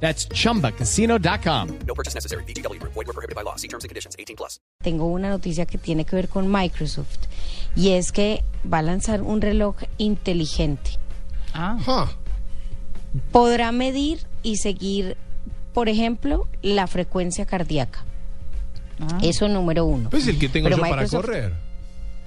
That's chumbacasino.com. No purchase necessary. BGW. Void were prohibited by law. See terms and conditions. 18 plus. Tengo una noticia que tiene que ver con Microsoft y es que va a lanzar un reloj inteligente. Ah, Podrá medir y seguir, por ejemplo, la frecuencia cardíaca. Eso número uno. pues el que tengo Pero yo para Microsoft-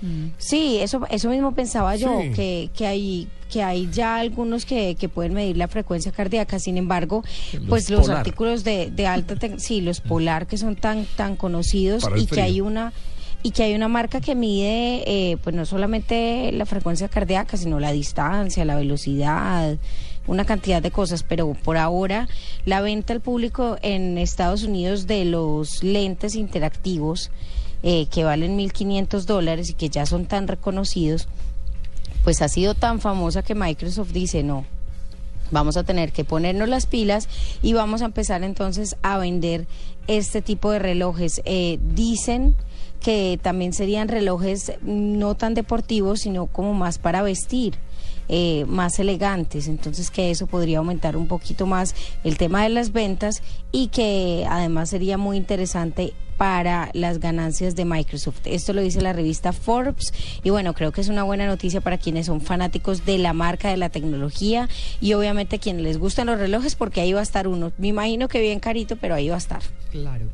correr. Sí, eso, eso mismo pensaba yo, Sí. que, que hay que hay ya algunos que, que pueden medir la frecuencia cardíaca, sin embargo, Los pues los Polar. artículos de, de alta, sí, los polar que son tan tan conocidos y que hay una y que hay una marca que mide, eh, pues no solamente la frecuencia cardíaca, sino la distancia, la velocidad, una cantidad de cosas, pero por ahora la venta al público en Estados Unidos de los lentes interactivos eh, que valen 1.500 dólares y que ya son tan reconocidos, pues ha sido tan famosa que Microsoft dice no. Vamos a tener que ponernos las pilas y vamos a empezar entonces a vender este tipo de relojes. Eh, dicen que también serían relojes no tan deportivos, sino como más para vestir, eh, más elegantes. Entonces que eso podría aumentar un poquito más el tema de las ventas y que además sería muy interesante para las ganancias de Microsoft. Esto lo dice la revista Forbes y bueno, creo que es una buena noticia para quienes son fanáticos de la marca, de la tecnología y obviamente quienes les gustan los relojes porque ahí va a estar uno. Me imagino que bien carito, pero ahí va a estar. Claro.